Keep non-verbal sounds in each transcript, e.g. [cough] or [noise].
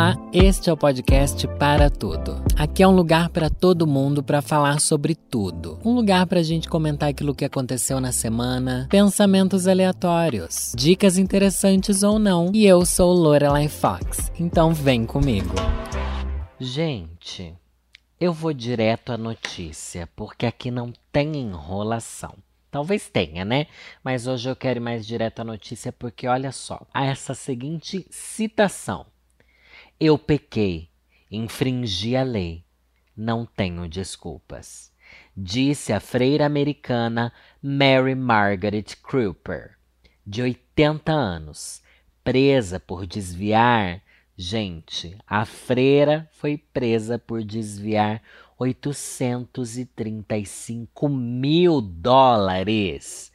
Olá, este é o podcast Para Tudo. Aqui é um lugar para todo mundo para falar sobre tudo. Um lugar para a gente comentar aquilo que aconteceu na semana, pensamentos aleatórios, dicas interessantes ou não. E eu sou Lorelai Fox, então vem comigo. Gente, eu vou direto à notícia, porque aqui não tem enrolação. Talvez tenha, né? Mas hoje eu quero ir mais direto à notícia porque olha só, há essa seguinte citação. Eu pequei, infringi a lei, não tenho desculpas. Disse a freira americana Mary Margaret Cooper, de 80 anos, presa por desviar. Gente, a freira foi presa por desviar 835 mil dólares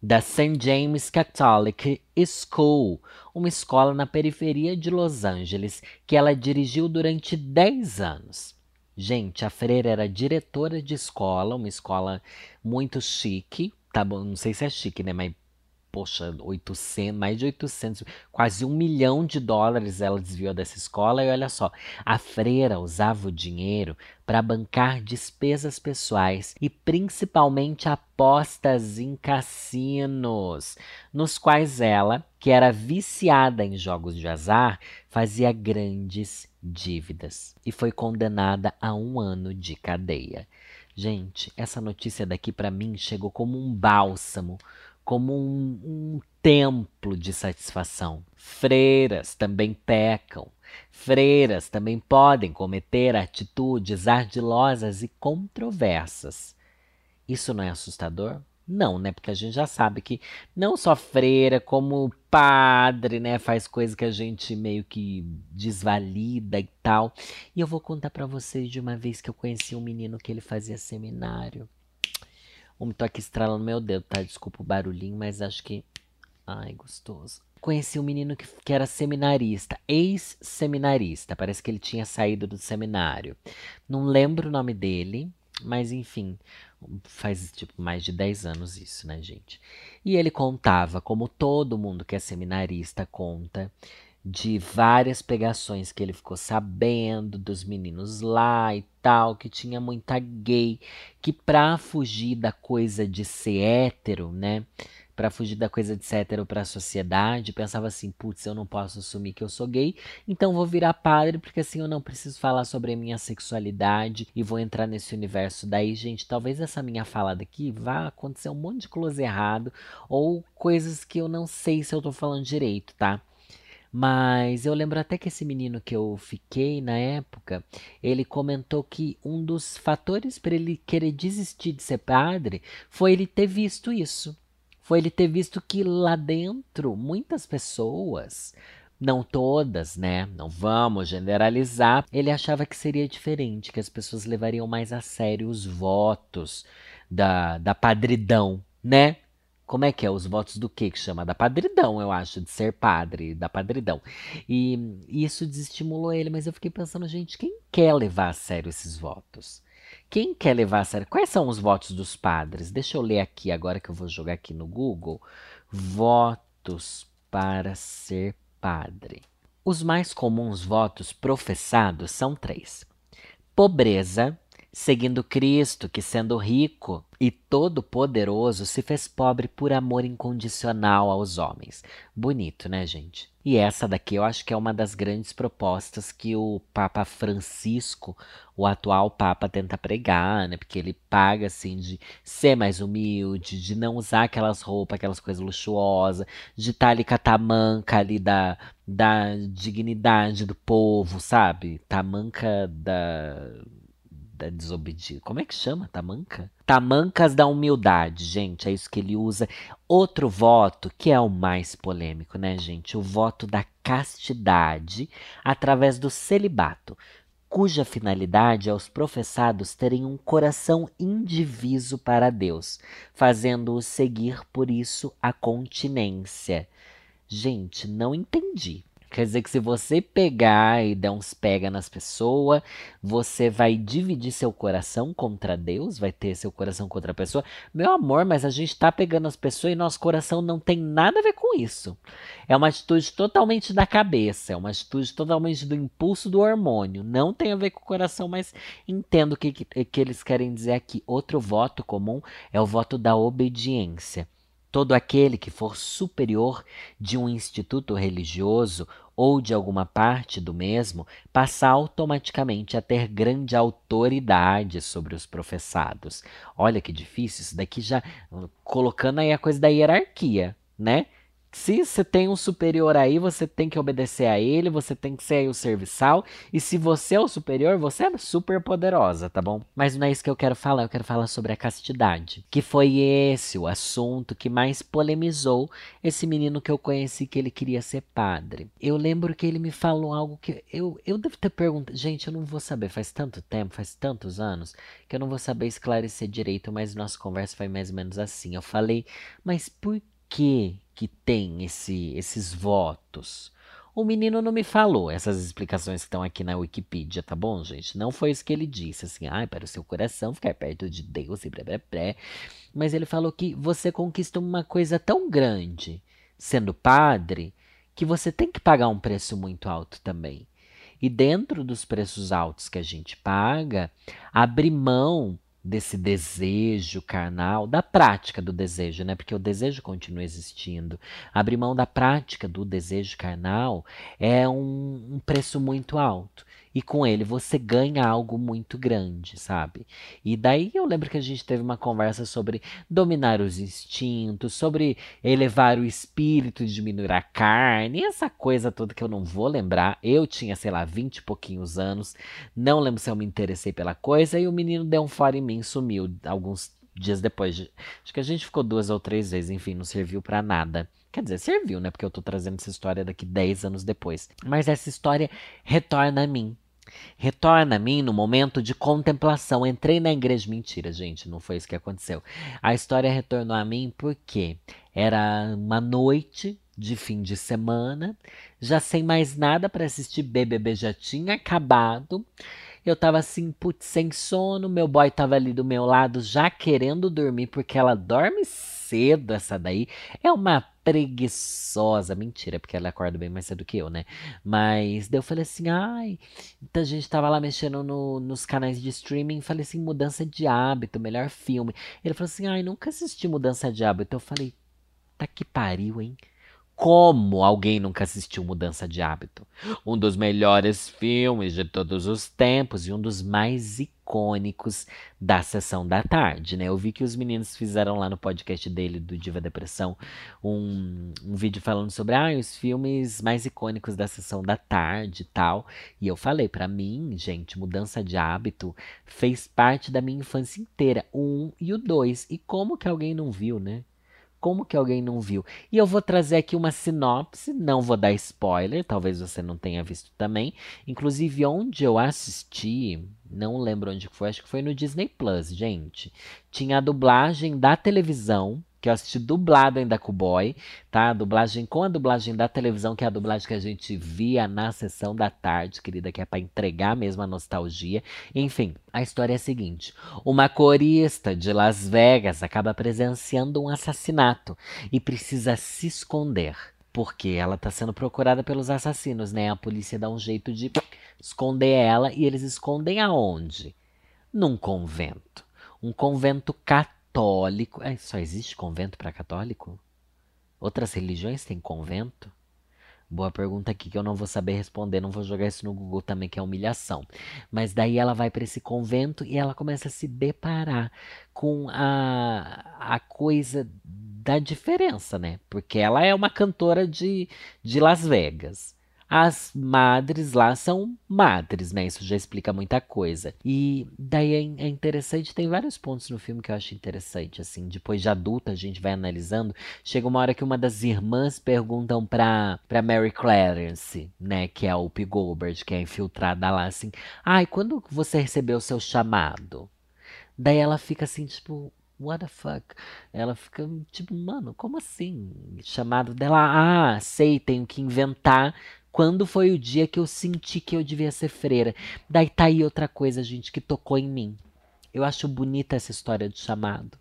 da St. James Catholic School, uma escola na periferia de Los Angeles que ela dirigiu durante 10 anos. Gente, a freira era diretora de escola, uma escola muito chique, tá bom? Não sei se é chique, né? Mas poxa, 800, mais de 800, quase um milhão de dólares ela desviou dessa escola. E olha só, a freira usava o dinheiro para bancar despesas pessoais e principalmente apostas em cassinos, nos quais ela, que era viciada em jogos de azar, fazia grandes dívidas e foi condenada a um ano de cadeia. Gente, essa notícia daqui para mim chegou como um bálsamo como um, um templo de satisfação. Freiras também pecam. Freiras também podem cometer atitudes ardilosas e controversas. Isso não é assustador? Não, né? Porque a gente já sabe que não só freira, como padre, né? Faz coisa que a gente meio que desvalida e tal. E eu vou contar para vocês de uma vez que eu conheci um menino que ele fazia seminário. Um tô aqui estralando meu dedo, tá? Desculpa o barulhinho, mas acho que. Ai, gostoso. Conheci um menino que, que era seminarista, ex-seminarista. Parece que ele tinha saído do seminário. Não lembro o nome dele, mas enfim, faz tipo mais de 10 anos isso, né, gente? E ele contava, como todo mundo que é seminarista conta, de várias pegações que ele ficou sabendo dos meninos lá e tal, que tinha muita gay, que pra fugir da coisa de ser hétero, né? Pra fugir da coisa de ser hétero pra sociedade, pensava assim: putz, eu não posso assumir que eu sou gay, então vou virar padre, porque assim eu não preciso falar sobre a minha sexualidade e vou entrar nesse universo. Daí, gente, talvez essa minha fala daqui vá acontecer um monte de close errado ou coisas que eu não sei se eu tô falando direito, tá? Mas eu lembro até que esse menino que eu fiquei na época, ele comentou que um dos fatores para ele querer desistir de ser padre foi ele ter visto isso. Foi ele ter visto que lá dentro muitas pessoas, não todas, né? Não vamos generalizar. Ele achava que seria diferente, que as pessoas levariam mais a sério os votos da, da padridão, né? Como é que é? Os votos do que que chama? Da padridão, eu acho, de ser padre, da padridão. E, e isso desestimulou ele, mas eu fiquei pensando, gente, quem quer levar a sério esses votos? Quem quer levar a sério? Quais são os votos dos padres? Deixa eu ler aqui agora que eu vou jogar aqui no Google. Votos para ser padre. Os mais comuns votos professados são três: pobreza, seguindo Cristo, que sendo rico e todo-poderoso se fez pobre por amor incondicional aos homens. Bonito, né, gente? E essa daqui eu acho que é uma das grandes propostas que o Papa Francisco, o atual Papa, tenta pregar, né? Porque ele paga assim de ser mais humilde, de não usar aquelas roupas, aquelas coisas luxuosas, de estar ali com a tamanca ali da, da dignidade do povo, sabe? Tamanca da da desobediência. Como é que chama? Tamanca? Tamancas da humildade, gente. É isso que ele usa. Outro voto, que é o mais polêmico, né, gente? O voto da castidade através do celibato, cuja finalidade é os professados terem um coração indiviso para Deus, fazendo-os seguir por isso a continência. Gente, não entendi. Quer dizer que se você pegar e der uns pega nas pessoas, você vai dividir seu coração contra Deus, vai ter seu coração contra a pessoa. Meu amor, mas a gente tá pegando as pessoas e nosso coração não tem nada a ver com isso. É uma atitude totalmente da cabeça, é uma atitude totalmente do impulso do hormônio. Não tem a ver com o coração, mas entendo o que, que, que eles querem dizer aqui. Outro voto comum é o voto da obediência. Todo aquele que for superior de um instituto religioso ou de alguma parte do mesmo passa automaticamente a ter grande autoridade sobre os professados. Olha que difícil, isso daqui já colocando aí a coisa da hierarquia, né? Se você tem um superior aí, você tem que obedecer a ele, você tem que ser aí o serviçal. E se você é o superior, você é super poderosa, tá bom? Mas não é isso que eu quero falar, eu quero falar sobre a castidade. Que foi esse o assunto que mais polemizou esse menino que eu conheci que ele queria ser padre. Eu lembro que ele me falou algo que eu, eu devo ter perguntado. Gente, eu não vou saber, faz tanto tempo, faz tantos anos, que eu não vou saber esclarecer direito, mas nossa conversa foi mais ou menos assim. Eu falei, mas por que que tem esse, esses votos? O menino não me falou essas explicações que estão aqui na Wikipedia, tá bom, gente? Não foi isso que ele disse, assim, ai, ah, para o seu coração ficar perto de Deus e blá blá. Mas ele falou que você conquista uma coisa tão grande sendo padre que você tem que pagar um preço muito alto também. E dentro dos preços altos que a gente paga, abrir mão desse desejo carnal, da prática do desejo, né? Porque o desejo continua existindo. Abrir mão da prática do desejo carnal é um, um preço muito alto e com ele você ganha algo muito grande, sabe? E daí eu lembro que a gente teve uma conversa sobre dominar os instintos, sobre elevar o espírito e diminuir a carne, essa coisa toda que eu não vou lembrar. Eu tinha, sei lá, 20 e pouquinhos anos, não lembro se eu me interessei pela coisa, e o menino deu um fora em mim, sumiu alguns dias depois. Acho que a gente ficou duas ou três vezes, enfim, não serviu para nada. Quer dizer, serviu, né? Porque eu tô trazendo essa história daqui 10 anos depois. Mas essa história retorna a mim. Retorna a mim no momento de contemplação. Entrei na igreja. Mentira, gente, não foi isso que aconteceu. A história retornou a mim porque era uma noite de fim de semana, já sem mais nada para assistir, BBB já tinha acabado. Eu tava assim, putz, sem sono, meu boy tava ali do meu lado já querendo dormir, porque ela dorme cedo, essa daí. É uma preguiçosa. Mentira, porque ela acorda bem mais cedo que eu, né? Mas daí eu falei assim, ai. Então a gente tava lá mexendo no, nos canais de streaming. Falei assim, mudança de hábito, melhor filme. Ele falou assim, ai, nunca assisti mudança de hábito. Eu falei, tá que pariu, hein? Como alguém nunca assistiu Mudança de Hábito? Um dos melhores filmes de todos os tempos e um dos mais icônicos da sessão da tarde, né? Eu vi que os meninos fizeram lá no podcast dele, do Diva Depressão, um, um vídeo falando sobre ah, os filmes mais icônicos da sessão da tarde e tal. E eu falei, para mim, gente, Mudança de Hábito fez parte da minha infância inteira, o um e o dois. E como que alguém não viu, né? Como que alguém não viu? E eu vou trazer aqui uma sinopse, não vou dar spoiler, talvez você não tenha visto também. Inclusive, onde eu assisti, não lembro onde foi, acho que foi no Disney Plus, gente. Tinha a dublagem da televisão que eu assisti dublado ainda com o boy, tá? Dublagem com a dublagem da televisão, que é a dublagem que a gente via na sessão da tarde, querida, que é para entregar mesmo a nostalgia. Enfim, a história é a seguinte: uma corista de Las Vegas acaba presenciando um assassinato e precisa se esconder. Porque ela está sendo procurada pelos assassinos, né? A polícia dá um jeito de esconder ela e eles escondem aonde? Num convento. Um convento católico católico. É, só existe convento para católico? Outras religiões têm convento? Boa pergunta aqui que eu não vou saber responder, não vou jogar isso no Google também, que é humilhação. Mas daí ela vai para esse convento e ela começa a se deparar com a, a coisa da diferença, né? Porque ela é uma cantora de, de Las Vegas. As madres lá são madres, né? Isso já explica muita coisa. E daí é, é interessante, tem vários pontos no filme que eu acho interessante, assim. Depois de adulta, a gente vai analisando. Chega uma hora que uma das irmãs perguntam pra, pra Mary Clarence, né? Que é o P. Goldberg, que é infiltrada lá, assim. Ai, quando você recebeu o seu chamado? Daí ela fica assim, tipo, what the fuck? Ela fica tipo, mano, como assim? Chamado dela, ah, sei, tenho que inventar Quando foi o dia que eu senti que eu devia ser freira? Daí tá aí outra coisa, gente, que tocou em mim. Eu acho bonita essa história do chamado.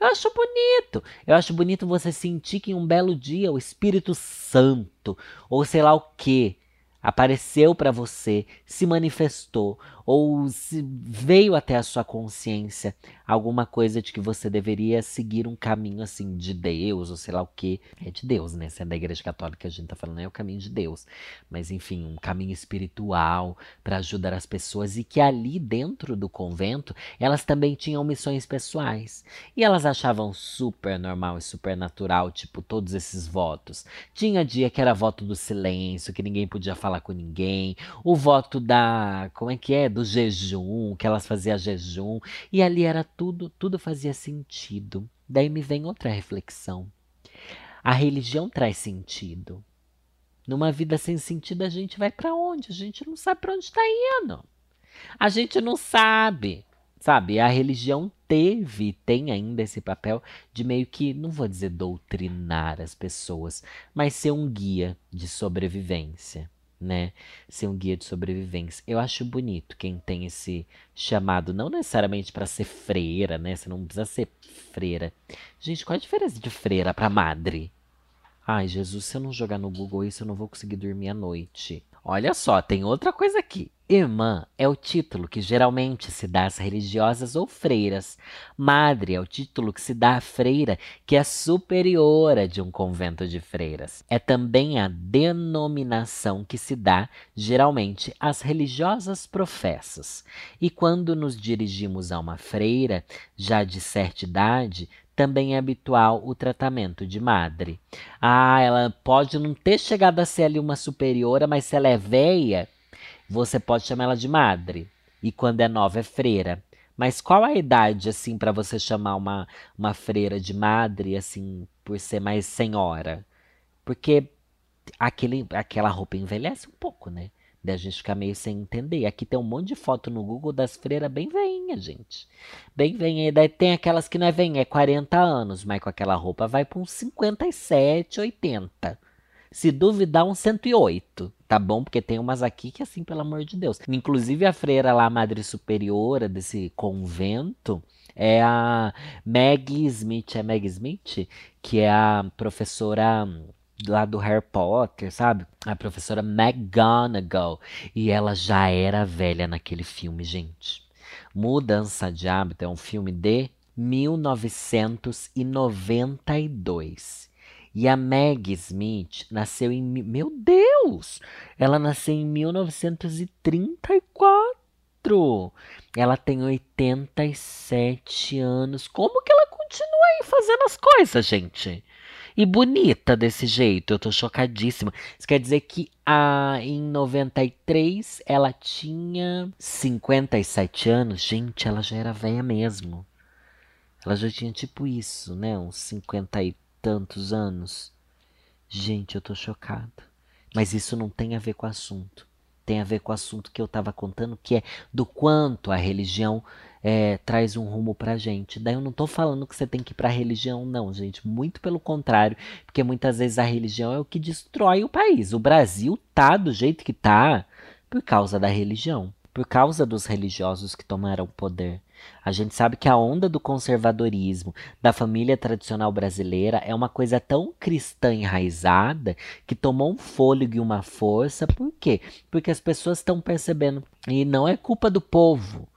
Eu acho bonito. Eu acho bonito você sentir que em um belo dia o Espírito Santo, ou sei lá o que, apareceu para você, se manifestou, ou se veio até a sua consciência alguma coisa de que você deveria seguir um caminho assim de Deus, ou sei lá o que. É de Deus, né? Se é da igreja católica, a gente tá falando é o caminho de Deus. Mas enfim, um caminho espiritual para ajudar as pessoas e que ali dentro do convento, elas também tinham missões pessoais. E elas achavam super normal e super natural, tipo, todos esses votos. Tinha dia que era voto do silêncio, que ninguém podia falar com ninguém, o voto da, como é que é? do jejum, que elas faziam jejum, e ali era tudo, tudo fazia sentido. Daí me vem outra reflexão. A religião traz sentido. Numa vida sem sentido, a gente vai para onde? A gente não sabe para onde está indo. A gente não sabe. Sabe, a religião teve, tem ainda esse papel de meio que, não vou dizer doutrinar as pessoas, mas ser um guia de sobrevivência né? Ser um guia de sobrevivência. Eu acho bonito quem tem esse chamado, não necessariamente para ser freira, né? Você não precisa ser freira. Gente, qual a diferença de freira para madre? Ai, Jesus, se eu não jogar no Google isso, eu não vou conseguir dormir à noite. Olha só, tem outra coisa aqui. Irmã é o título que geralmente se dá às religiosas ou freiras. Madre é o título que se dá à freira que é superiora de um convento de freiras. É também a denominação que se dá geralmente às religiosas professas. E quando nos dirigimos a uma freira, já de certa idade, também é habitual o tratamento de madre. Ah, ela pode não ter chegado a ser ali uma superiora, mas se ela é velha, você pode chamar ela de madre. E quando é nova, é freira. Mas qual a idade, assim, para você chamar uma, uma freira de madre, assim, por ser mais senhora? Porque aquele, aquela roupa envelhece um pouco, né? A gente fica meio sem entender. Aqui tem um monte de foto no Google das freiras bem veinha, gente. Bem veinha. Daí tem aquelas que não é veinha, é 40 anos, mas com aquela roupa vai para uns 57, 80. Se duvidar, uns 108, tá bom? Porque tem umas aqui que, assim, pelo amor de Deus. Inclusive, a freira lá, a madre superiora desse convento, é a Maggie Smith. É Maggie Smith? Que é a professora lá do Harry Potter, sabe? A professora McGonagall. E ela já era velha naquele filme, gente. Mudança de Hábito é um filme de 1992. E a Meg Smith nasceu em. Meu Deus! Ela nasceu em 1934. Ela tem 87 anos. Como que ela continua aí fazendo as coisas, gente? E bonita desse jeito. Eu tô chocadíssima. Isso quer dizer que a, em 93 ela tinha 57 anos. Gente, ela já era velha mesmo. Ela já tinha tipo isso, né? Uns 50 e tantos anos. Gente, eu tô chocada. Mas isso não tem a ver com o assunto. Tem a ver com o assunto que eu tava contando, que é do quanto a religião é, traz um rumo pra gente. Daí eu não tô falando que você tem que ir pra religião, não, gente. Muito pelo contrário, porque muitas vezes a religião é o que destrói o país. O Brasil tá do jeito que tá por causa da religião, por causa dos religiosos que tomaram o poder. A gente sabe que a onda do conservadorismo da família tradicional brasileira é uma coisa tão cristã enraizada que tomou um fôlego e uma força. Por quê? Porque as pessoas estão percebendo. E não é culpa do povo.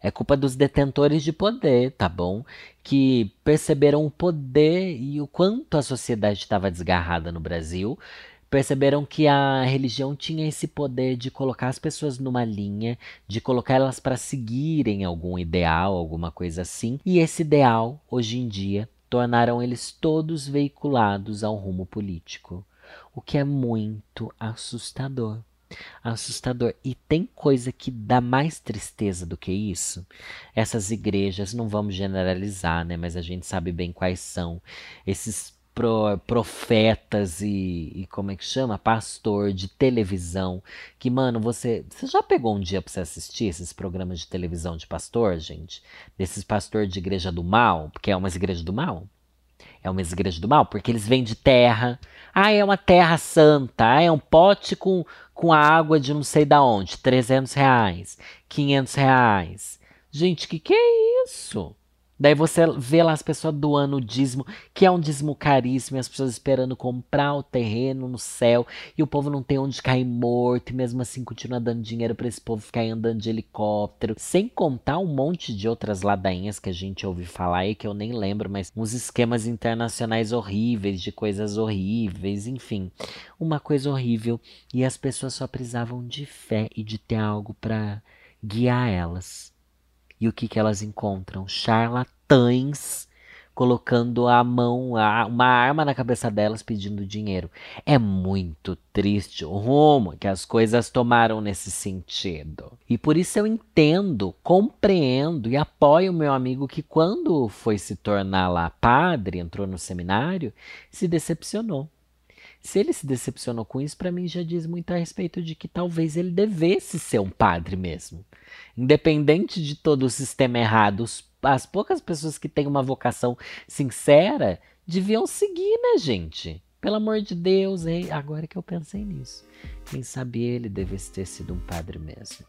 É culpa dos detentores de poder, tá bom? Que perceberam o poder e o quanto a sociedade estava desgarrada no Brasil. Perceberam que a religião tinha esse poder de colocar as pessoas numa linha, de colocar elas para seguirem algum ideal, alguma coisa assim. E esse ideal, hoje em dia, tornaram eles todos veiculados ao rumo político, o que é muito assustador assustador. E tem coisa que dá mais tristeza do que isso. Essas igrejas, não vamos generalizar, né? Mas a gente sabe bem quais são. Esses pro, profetas e, e, como é que chama? Pastor de televisão. Que, mano, você. Você já pegou um dia pra você assistir esses programas de televisão de pastor, gente? Desses pastor de igreja do mal, porque é umas igrejas do mal? É uma igreja do mal, porque eles vêm de terra. Ah, é uma terra santa. Ah, é um pote com, com água de não sei da onde. 300 reais, 500 reais. Gente, que que é isso? Daí você vê lá as pessoas doando o dízimo, que é um dízimo caríssimo, e as pessoas esperando comprar o terreno no céu, e o povo não tem onde cair morto, e mesmo assim continua dando dinheiro para esse povo ficar andando de helicóptero. Sem contar um monte de outras ladainhas que a gente ouve falar aí, que eu nem lembro, mas uns esquemas internacionais horríveis, de coisas horríveis, enfim. Uma coisa horrível. E as pessoas só precisavam de fé e de ter algo para guiar elas. E o que, que elas encontram? Charlatães colocando a mão, uma arma na cabeça delas pedindo dinheiro. É muito triste o rumo que as coisas tomaram nesse sentido. E por isso eu entendo, compreendo e apoio meu amigo que quando foi se tornar lá padre, entrou no seminário, se decepcionou. Se ele se decepcionou com isso, para mim já diz muito a respeito de que talvez ele devesse ser um padre mesmo. Independente de todo o sistema errado, as poucas pessoas que têm uma vocação sincera deviam seguir, né, gente? Pelo amor de Deus, agora que eu pensei nisso. Quem sabe ele devesse ter sido um padre mesmo.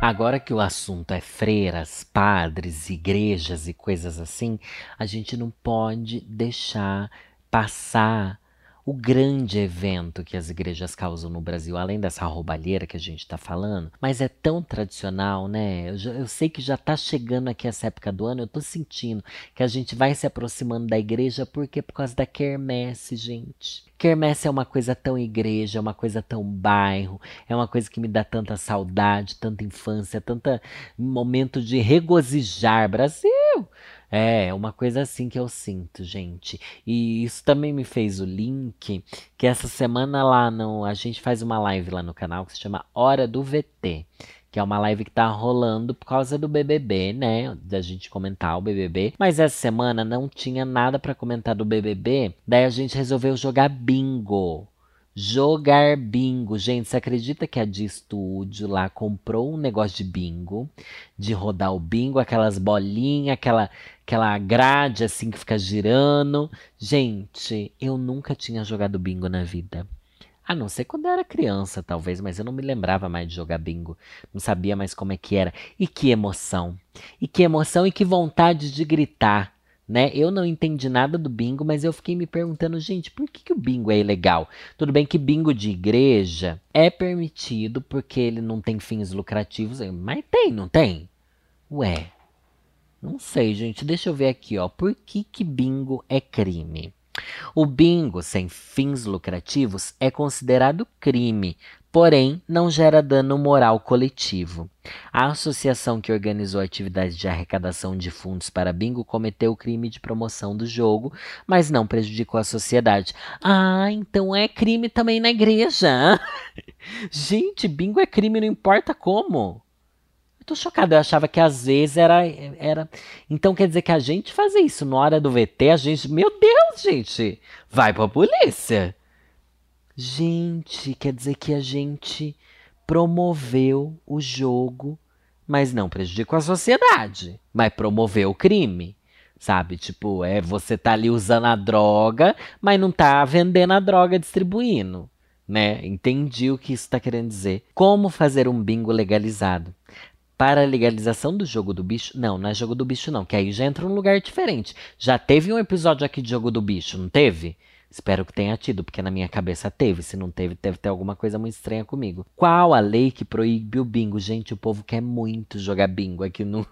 Agora que o assunto é freiras, padres, igrejas e coisas assim, a gente não pode deixar passar o grande evento que as igrejas causam no Brasil, além dessa roubalheira que a gente está falando, mas é tão tradicional, né? Eu, já, eu sei que já está chegando aqui essa época do ano, eu estou sentindo que a gente vai se aproximando da igreja, porque por causa da quermesse, gente. Quermesse é uma coisa tão igreja, é uma coisa tão bairro, é uma coisa que me dá tanta saudade, tanta infância, tanto momento de regozijar. Brasil! É, uma coisa assim que eu sinto, gente. E isso também me fez o link que essa semana lá no. A gente faz uma live lá no canal que se chama Hora do VT que é uma live que tá rolando por causa do BBB, né? Da gente comentar o BBB. Mas essa semana não tinha nada para comentar do BBB, daí a gente resolveu jogar bingo. Jogar bingo. Gente, você acredita que a de estúdio lá comprou um negócio de bingo? De rodar o bingo, aquelas bolinhas, aquela, aquela grade assim que fica girando. Gente, eu nunca tinha jogado bingo na vida. A não ser quando eu era criança, talvez, mas eu não me lembrava mais de jogar bingo. Não sabia mais como é que era. E que emoção! E que emoção e que vontade de gritar. Né? Eu não entendi nada do bingo, mas eu fiquei me perguntando, gente, por que, que o bingo é ilegal? Tudo bem que bingo de igreja é permitido porque ele não tem fins lucrativos, mas tem, não tem? Ué, não sei, gente. Deixa eu ver aqui, ó. Por que, que bingo é crime? O bingo sem fins lucrativos é considerado crime, porém não gera dano moral coletivo. A associação que organizou a atividade de arrecadação de fundos para bingo cometeu o crime de promoção do jogo, mas não prejudicou a sociedade. Ah, então é crime também na igreja. [laughs] Gente, bingo é crime, não importa como tô chocado. Eu achava que às vezes era, era. Então quer dizer que a gente fazia isso na hora do VT, a gente. Meu Deus, gente! Vai pra polícia! Gente, quer dizer que a gente promoveu o jogo, mas não prejudicou a sociedade, mas promoveu o crime. Sabe? Tipo, é você tá ali usando a droga, mas não tá vendendo a droga, distribuindo. Né? Entendi o que isso está querendo dizer. Como fazer um bingo legalizado? para a legalização do jogo do bicho. Não, não é jogo do bicho, não, que aí já entra um lugar diferente. Já teve um episódio aqui de jogo do bicho, não teve? Espero que tenha tido, porque na minha cabeça teve. Se não teve, deve ter alguma coisa muito estranha comigo. Qual a lei que proíbe o bingo? Gente, o povo quer muito jogar bingo aqui no,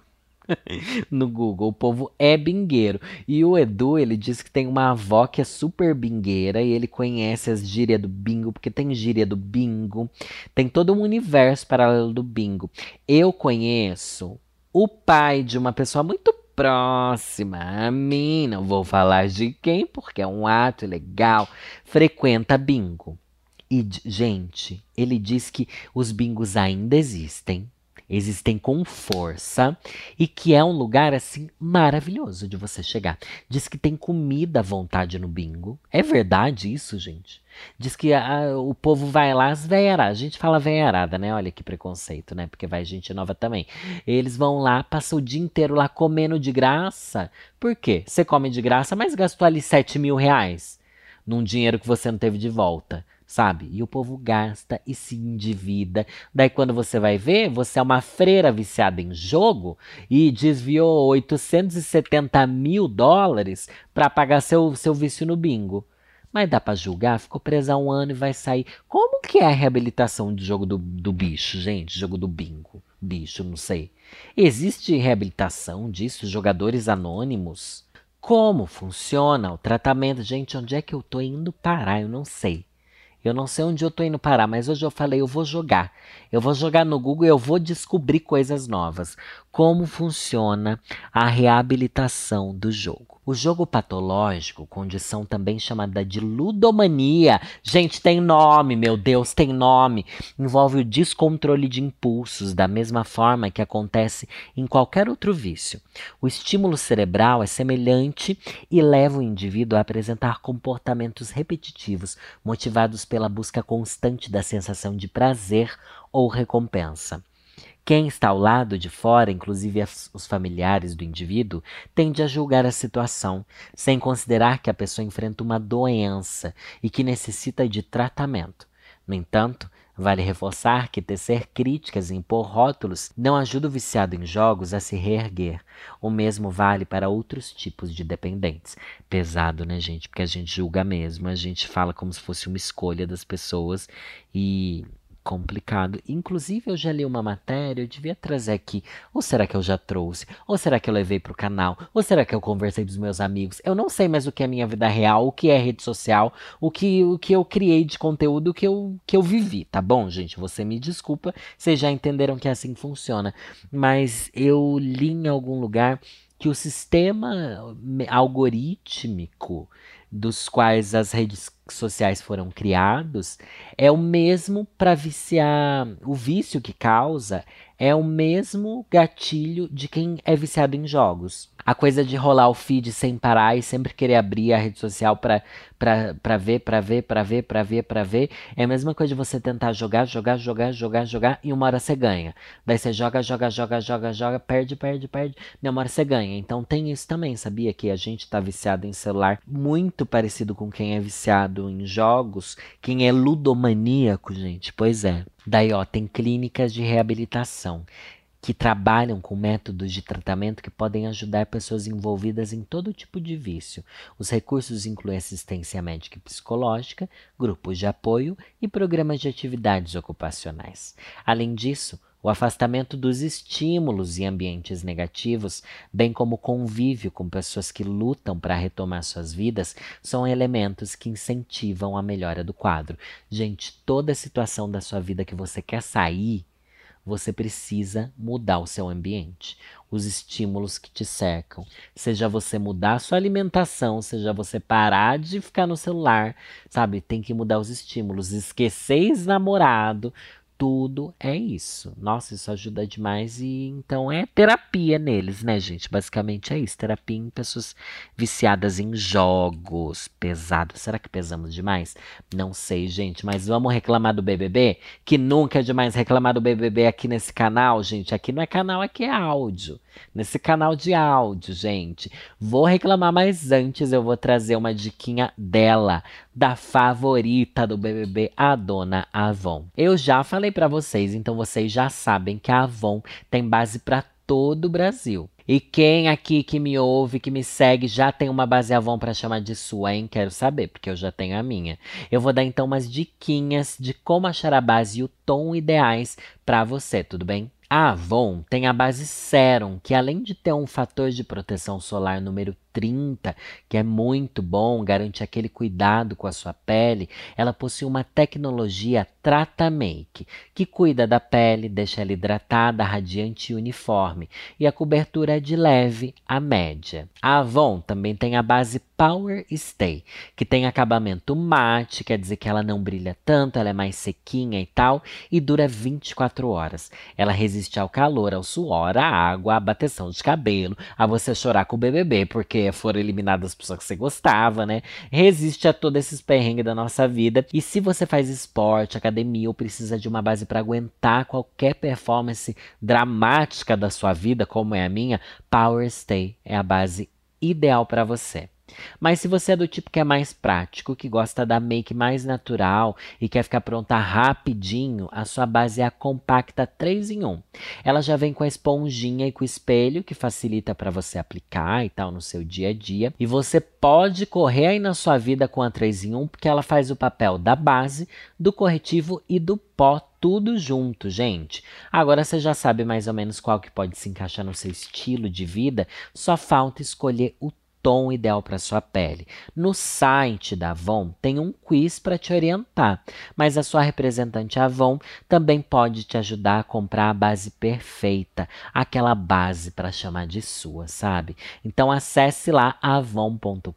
[laughs] no Google. O povo é bingueiro. E o Edu, ele diz que tem uma avó que é super bingueira e ele conhece as gírias do bingo, porque tem gíria do bingo. Tem todo um universo paralelo do bingo. Eu conheço o pai de uma pessoa muito próxima. A mim, não vou falar de quem, porque é um ato ilegal, frequenta bingo. E, gente, ele diz que os bingos ainda existem existem com força e que é um lugar assim maravilhoso de você chegar. Diz que tem comida à vontade no bingo. É verdade isso, gente? Diz que a, o povo vai lá, as veiaradas. A gente fala veiarada, né? Olha que preconceito, né? Porque vai gente nova também. Eles vão lá, passam o dia inteiro lá comendo de graça. Por quê? Você come de graça, mas gastou ali 7 mil reais num dinheiro que você não teve de volta sabe? E o povo gasta e se endivida. Daí, quando você vai ver, você é uma freira viciada em jogo e desviou 870 mil dólares para pagar seu, seu vício no bingo. Mas dá para julgar? Ficou presa um ano e vai sair. Como que é a reabilitação de jogo do, do bicho, gente? Jogo do bingo. Bicho, não sei. Existe reabilitação disso? Jogadores anônimos? Como funciona o tratamento? Gente, onde é que eu tô indo parar? Eu não sei. Eu não sei onde eu tô indo parar, mas hoje eu falei, eu vou jogar. Eu vou jogar no Google e eu vou descobrir coisas novas. Como funciona a reabilitação do jogo. O jogo patológico, condição também chamada de ludomania, gente, tem nome, meu Deus, tem nome, envolve o descontrole de impulsos, da mesma forma que acontece em qualquer outro vício. O estímulo cerebral é semelhante e leva o indivíduo a apresentar comportamentos repetitivos, motivados pela busca constante da sensação de prazer ou recompensa. Quem está ao lado de fora, inclusive os familiares do indivíduo, tende a julgar a situação, sem considerar que a pessoa enfrenta uma doença e que necessita de tratamento. No entanto, Vale reforçar que tecer críticas e impor rótulos não ajuda o viciado em jogos a se reerguer. O mesmo vale para outros tipos de dependentes. Pesado, né, gente? Porque a gente julga mesmo, a gente fala como se fosse uma escolha das pessoas e complicado. Inclusive, eu já li uma matéria, eu devia trazer aqui. Ou será que eu já trouxe? Ou será que eu levei para o canal? Ou será que eu conversei com os meus amigos? Eu não sei mais o que é minha vida real, o que é rede social, o que, o que eu criei de conteúdo que eu, que eu vivi, tá bom, gente? Você me desculpa, vocês já entenderam que é assim funciona. Mas eu li em algum lugar que o sistema algorítmico dos quais as redes sociais foram criados é o mesmo para viciar. O vício que causa é o mesmo gatilho de quem é viciado em jogos. A coisa de rolar o feed sem parar e sempre querer abrir a rede social para para ver, para ver, para ver, para ver, para ver, é a mesma coisa de você tentar jogar, jogar, jogar, jogar, jogar e uma hora você ganha. Daí você joga, joga, joga, joga, joga, perde, perde, perde, e uma hora você ganha. Então tem isso também, sabia que a gente está viciado em celular muito parecido com quem é viciado em jogos, quem é ludomaníaco, gente. Pois é. Daí, ó, tem clínicas de reabilitação que trabalham com métodos de tratamento que podem ajudar pessoas envolvidas em todo tipo de vício. Os recursos incluem assistência médica e psicológica, grupos de apoio e programas de atividades ocupacionais. Além disso, o afastamento dos estímulos e ambientes negativos, bem como o convívio com pessoas que lutam para retomar suas vidas, são elementos que incentivam a melhora do quadro. Gente, toda situação da sua vida que você quer sair, você precisa mudar o seu ambiente, os estímulos que te cercam. Seja você mudar a sua alimentação, seja você parar de ficar no celular, sabe? Tem que mudar os estímulos. Esquecer ex-namorado, tudo é isso. Nossa, isso ajuda demais e então é terapia neles, né, gente? Basicamente é isso, terapia em pessoas viciadas em jogos. Pesado. Será que pesamos demais? Não sei, gente, mas vamos reclamar do BBB, que nunca é demais reclamar do BBB aqui nesse canal, gente. Aqui não é canal, aqui é áudio. Nesse canal de áudio, gente. Vou reclamar, mas antes eu vou trazer uma diquinha dela, da favorita do BBB, a dona Avon. Eu já falei para vocês, então vocês já sabem que a Avon tem base para todo o Brasil. E quem aqui que me ouve, que me segue, já tem uma base Avon para chamar de sua, hein? Quero saber, porque eu já tenho a minha. Eu vou dar então umas diquinhas de como achar a base e o tom ideais para você, tudo bem? A Avon tem a base Serum, que além de ter um fator de proteção solar número 30, que é muito bom, garante aquele cuidado com a sua pele, ela possui uma tecnologia Trata Make, que cuida da pele, deixa ela hidratada, radiante e uniforme, e a cobertura é de leve a média. A Avon também tem a base Power Stay, que tem acabamento mate, quer dizer que ela não brilha tanto, ela é mais sequinha e tal, e dura 24 horas. Ela resiste ao calor, ao suor, à água, à bateção de cabelo, a você chorar com o BBB porque foram eliminadas as pessoas que você gostava, né? Resiste a todos esses perrengues da nossa vida. E se você faz esporte, academia ou precisa de uma base para aguentar qualquer performance dramática da sua vida, como é a minha, Power Stay é a base ideal para você. Mas se você é do tipo que é mais prático, que gosta da make mais natural e quer ficar pronta rapidinho, a sua base é a Compacta 3 em 1. Ela já vem com a esponjinha e com o espelho, que facilita para você aplicar e tal no seu dia a dia. E você pode correr aí na sua vida com a 3 em 1, porque ela faz o papel da base, do corretivo e do pó tudo junto, gente. Agora você já sabe mais ou menos qual que pode se encaixar no seu estilo de vida, só falta escolher o tom ideal para sua pele. No site da Avon tem um quiz para te orientar, mas a sua representante Avon também pode te ajudar a comprar a base perfeita, aquela base para chamar de sua, sabe? Então acesse lá avon.com.br,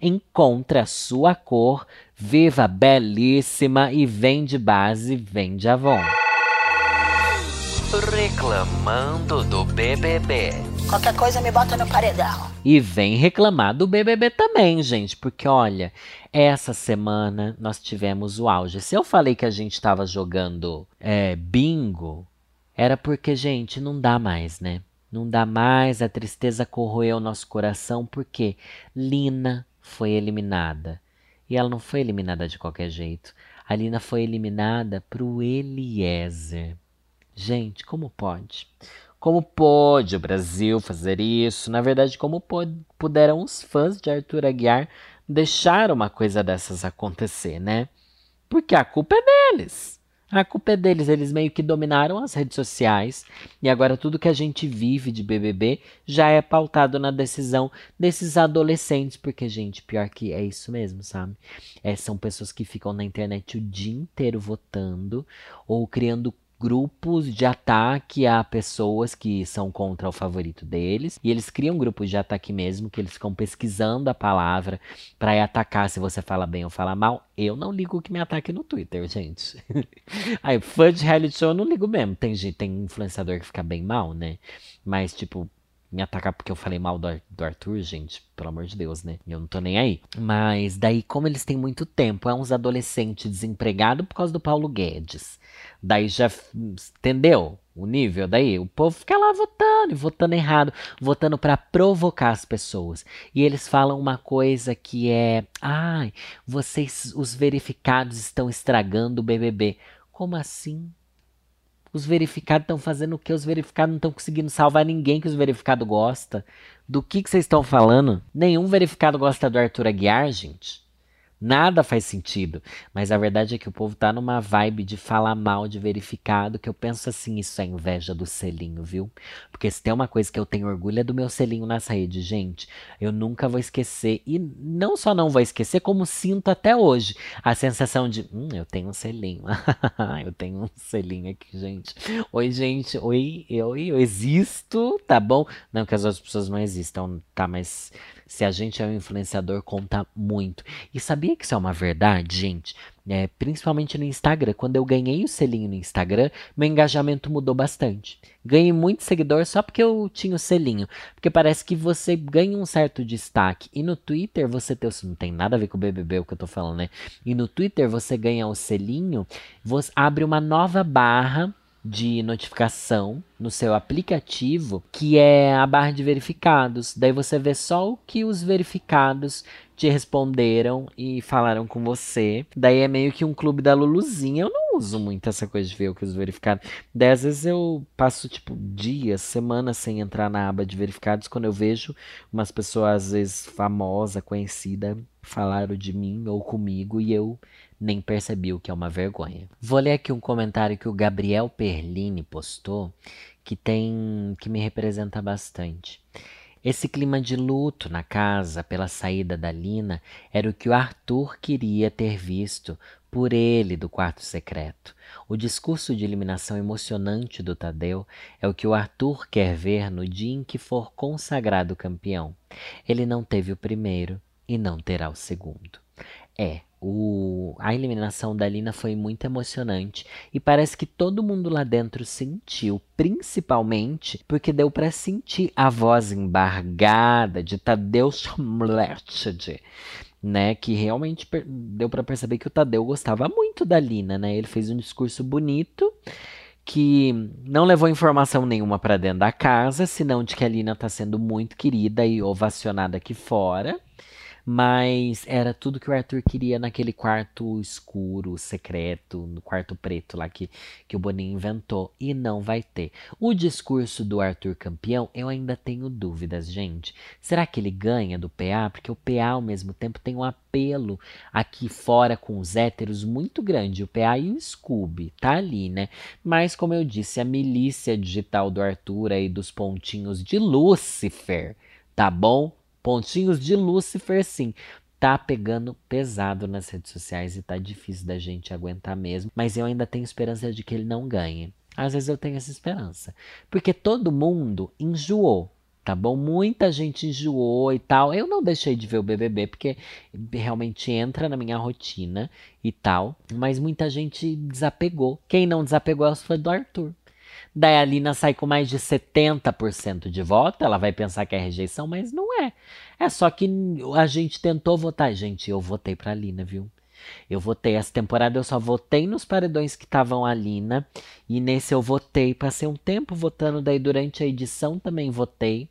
encontre a sua cor, viva belíssima e vende base, vende Avon. Reclamando do BBB. Qualquer coisa me bota no paredão. E vem reclamar do BBB também, gente, porque olha, essa semana nós tivemos o auge. Se eu falei que a gente estava jogando é, bingo, era porque, gente, não dá mais, né? Não dá mais, a tristeza corroeu nosso coração porque Lina foi eliminada. E ela não foi eliminada de qualquer jeito. A Lina foi eliminada pro Eliezer. Gente, como pode? Como pode o Brasil fazer isso? Na verdade, como puderam os fãs de Arthur Aguiar deixar uma coisa dessas acontecer, né? Porque a culpa é deles. A culpa é deles, eles meio que dominaram as redes sociais e agora tudo que a gente vive de BBB já é pautado na decisão desses adolescentes, porque, gente, pior que é isso mesmo, sabe? É, são pessoas que ficam na internet o dia inteiro votando ou criando grupos de ataque a pessoas que são contra o favorito deles. E eles criam grupos de ataque mesmo, que eles ficam pesquisando a palavra para atacar se você fala bem ou fala mal. Eu não ligo que me ataque no Twitter, gente. [laughs] Aí, fã de reality show eu não ligo mesmo. Tem, tem influenciador que fica bem mal, né? Mas, tipo, me atacar porque eu falei mal do, do, Arthur, gente, pelo amor de Deus, né? Eu não tô nem aí. Mas daí, como eles têm muito tempo, é uns adolescentes desempregados por causa do Paulo Guedes. Daí já, entendeu? O nível daí, o povo fica lá votando votando errado, votando para provocar as pessoas. E eles falam uma coisa que é: "Ai, vocês os verificados estão estragando o BBB". Como assim? Os verificados estão fazendo o que? Os verificados não estão conseguindo salvar ninguém que os verificados gosta. Do que, que vocês estão falando? Nenhum verificado gosta do Arthur Aguiar, gente. Nada faz sentido. Mas a verdade é que o povo tá numa vibe de falar mal de verificado, que eu penso assim, isso é inveja do selinho, viu? Porque se tem uma coisa que eu tenho orgulho é do meu selinho nessa rede, gente. Eu nunca vou esquecer. E não só não vou esquecer, como sinto até hoje a sensação de, hum, eu tenho um selinho. [laughs] eu tenho um selinho aqui, gente. Oi, gente. Oi, eu, eu existo, tá bom? Não que as outras pessoas não existam, tá? Mas se a gente é um influenciador, conta muito. E sabia que isso é uma verdade, gente? É, principalmente no Instagram. Quando eu ganhei o selinho no Instagram, meu engajamento mudou bastante. Ganhei muito seguidor só porque eu tinha o selinho. Porque parece que você ganha um certo destaque. E no Twitter você tem. Isso não tem nada a ver com o BBB o que eu tô falando, né? E no Twitter você ganha o selinho, você abre uma nova barra de notificação no seu aplicativo, que é a barra de verificados. Daí você vê só o que os verificados te responderam e falaram com você. Daí é meio que um clube da Luluzinha. Eu não uso muito essa coisa de ver o que os verificados. Daí às vezes eu passo tipo dias, semanas sem entrar na aba de verificados quando eu vejo umas pessoas às vezes famosa, conhecida, falaram de mim ou comigo e eu nem percebi o que é uma vergonha. Vou ler aqui um comentário que o Gabriel Perlini postou que tem que me representa bastante. Esse clima de luto na casa pela saída da Lina era o que o Arthur queria ter visto por ele do quarto secreto. O discurso de eliminação emocionante do Tadeu é o que o Arthur quer ver no dia em que for consagrado campeão. Ele não teve o primeiro e não terá o segundo. É, o, a eliminação da Lina foi muito emocionante e parece que todo mundo lá dentro sentiu, principalmente porque deu para sentir a voz embargada de Tadeu Schmletsched, né, que realmente deu para perceber que o Tadeu gostava muito da Lina, né? Ele fez um discurso bonito que não levou informação nenhuma para dentro da casa, senão de que a Lina está sendo muito querida e ovacionada aqui fora. Mas era tudo que o Arthur queria naquele quarto escuro, secreto, no quarto preto lá que, que o Boninho inventou. E não vai ter. O discurso do Arthur campeão, eu ainda tenho dúvidas, gente. Será que ele ganha do PA? Porque o PA, ao mesmo tempo, tem um apelo aqui fora com os héteros muito grande. O PA e o Scooby, tá ali, né? Mas, como eu disse, a milícia digital do Arthur aí dos pontinhos de Lúcifer, tá bom? Pontinhos de Lúcifer, sim. Tá pegando pesado nas redes sociais e tá difícil da gente aguentar mesmo. Mas eu ainda tenho esperança de que ele não ganhe. Às vezes eu tenho essa esperança. Porque todo mundo enjoou, tá bom? Muita gente enjoou e tal. Eu não deixei de ver o BBB porque realmente entra na minha rotina e tal. Mas muita gente desapegou. Quem não desapegou foi do Arthur. Daí a Lina sai com mais de 70% de voto, ela vai pensar que é rejeição, mas não é. É só que a gente tentou votar. Gente, eu votei pra Lina, viu? Eu votei essa temporada, eu só votei nos paredões que estavam a Lina. E nesse eu votei, passei um tempo votando, daí durante a edição também votei.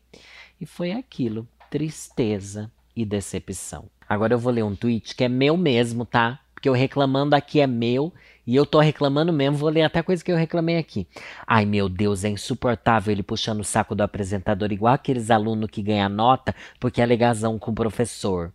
E foi aquilo, tristeza e decepção. Agora eu vou ler um tweet que é meu mesmo, tá? Porque eu reclamando aqui é meu e eu tô reclamando mesmo, vou ler até coisa que eu reclamei aqui. Ai meu Deus, é insuportável ele puxando o saco do apresentador, igual aqueles alunos que ganham nota porque é legazão com o professor.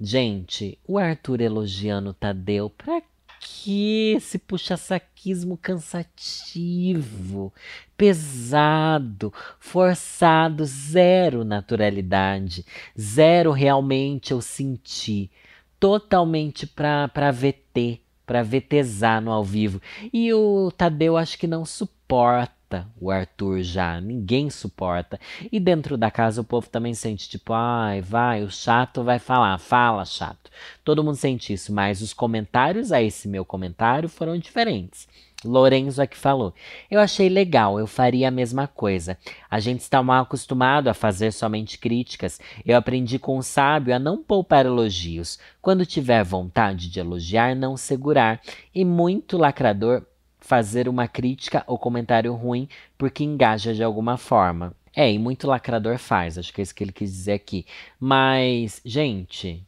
Gente, o Arthur elogiando o Tadeu, pra que esse puxa-saquismo cansativo, pesado, forçado, zero naturalidade, zero realmente eu senti, totalmente pra, pra VT para VTzar no ao vivo. E o Tadeu acho que não suporta o Arthur já, ninguém suporta. E dentro da casa o povo também sente tipo, ai, vai, o chato vai falar, fala chato. Todo mundo sente isso, mas os comentários a esse meu comentário foram diferentes. Lorenzo aqui falou. Eu achei legal, eu faria a mesma coisa. A gente está mal acostumado a fazer somente críticas. Eu aprendi com o sábio a não poupar elogios. Quando tiver vontade de elogiar, não segurar. E muito lacrador fazer uma crítica ou comentário ruim porque engaja de alguma forma. É, e muito lacrador faz, acho que é isso que ele quis dizer aqui. Mas, gente,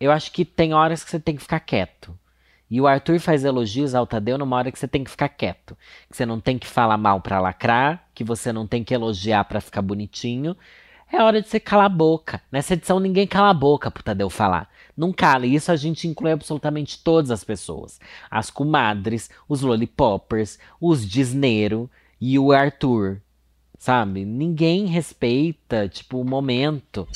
eu acho que tem horas que você tem que ficar quieto. E o Arthur faz elogios ao Tadeu numa hora que você tem que ficar quieto. Que você não tem que falar mal para lacrar, que você não tem que elogiar para ficar bonitinho. É hora de você calar a boca. Nessa edição ninguém cala a boca pro Tadeu falar. Não cala. E isso a gente inclui absolutamente todas as pessoas. As comadres, os lollipoppers, os disneiro e o Arthur. Sabe? Ninguém respeita, tipo, o momento.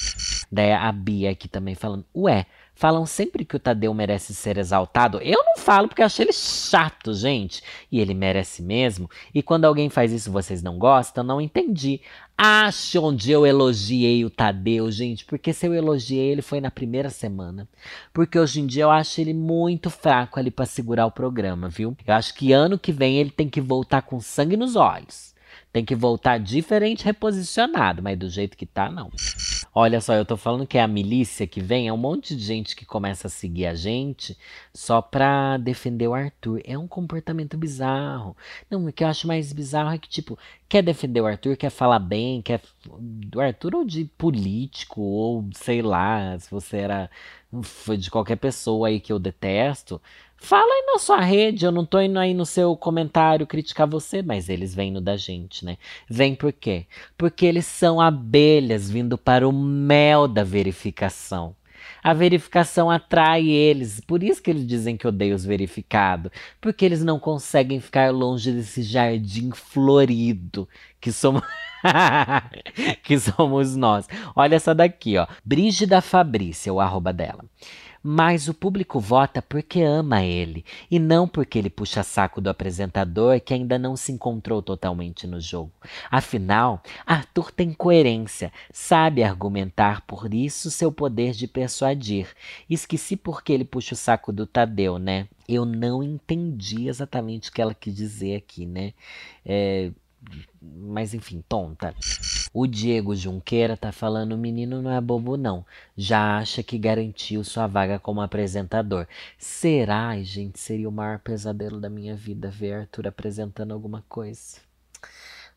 Daí a Bia aqui também falando, ué, Falam sempre que o Tadeu merece ser exaltado. Eu não falo porque eu acho ele chato, gente. E ele merece mesmo. E quando alguém faz isso vocês não gostam, não entendi. Acho onde eu elogiei o Tadeu, gente, porque se eu elogiei ele foi na primeira semana. Porque hoje em dia eu acho ele muito fraco ali para segurar o programa, viu? Eu acho que ano que vem ele tem que voltar com sangue nos olhos. Tem que voltar diferente, reposicionado, mas do jeito que tá, não. Olha só, eu tô falando que é a milícia que vem, é um monte de gente que começa a seguir a gente só pra defender o Arthur. É um comportamento bizarro. Não, o que eu acho mais bizarro é que, tipo, quer defender o Arthur, quer falar bem, quer. Do Arthur ou de político, ou sei lá, se você era. Foi de qualquer pessoa aí que eu detesto. Fala aí na sua rede, eu não tô indo aí no seu comentário criticar você, mas eles vêm no da gente, né? Vem por quê? Porque eles são abelhas vindo para o mel da verificação. A verificação atrai eles. Por isso que eles dizem que odeiam os verificados. Porque eles não conseguem ficar longe desse jardim florido que somos. [laughs] que somos nós. Olha essa daqui, ó. Brígida Fabrícia, o arroba dela. Mas o público vota porque ama ele e não porque ele puxa saco do apresentador que ainda não se encontrou totalmente no jogo. Afinal, Arthur tem coerência, sabe argumentar, por isso seu poder de persuadir. Esqueci porque ele puxa o saco do Tadeu, né? Eu não entendi exatamente o que ela quis dizer aqui, né? É, mas enfim, tonta. O Diego Junqueira tá falando: o menino não é bobo, não. Já acha que garantiu sua vaga como apresentador. Será, gente? Seria o maior pesadelo da minha vida ver Arthur apresentando alguma coisa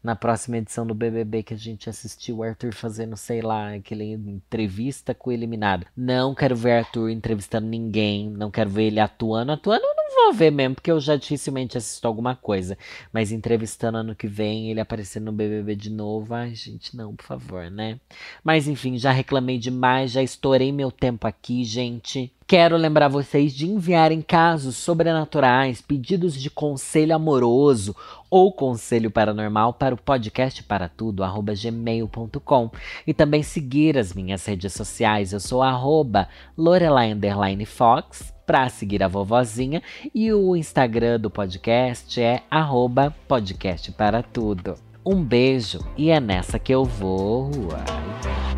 na próxima edição do BBB que a gente assistiu o Arthur fazendo, sei lá, aquele entrevista com o eliminado. Não quero ver Arthur entrevistando ninguém, não quero ver ele atuando. Atuando vou ver mesmo, porque eu já dificilmente assisto alguma coisa. Mas entrevistando ano que vem, ele aparecendo no BBB de novo, ai gente, não, por favor, né? Mas enfim, já reclamei demais, já estourei meu tempo aqui, gente. Quero lembrar vocês de enviarem casos sobrenaturais, pedidos de conselho amoroso ou conselho paranormal para o podcast para tudo gmail.com e também seguir as minhas redes sociais. Eu sou arroba Lorelai Fox para seguir a vovozinha e o Instagram do podcast é arroba podcast para tudo. Um beijo e é nessa que eu vou. Uai.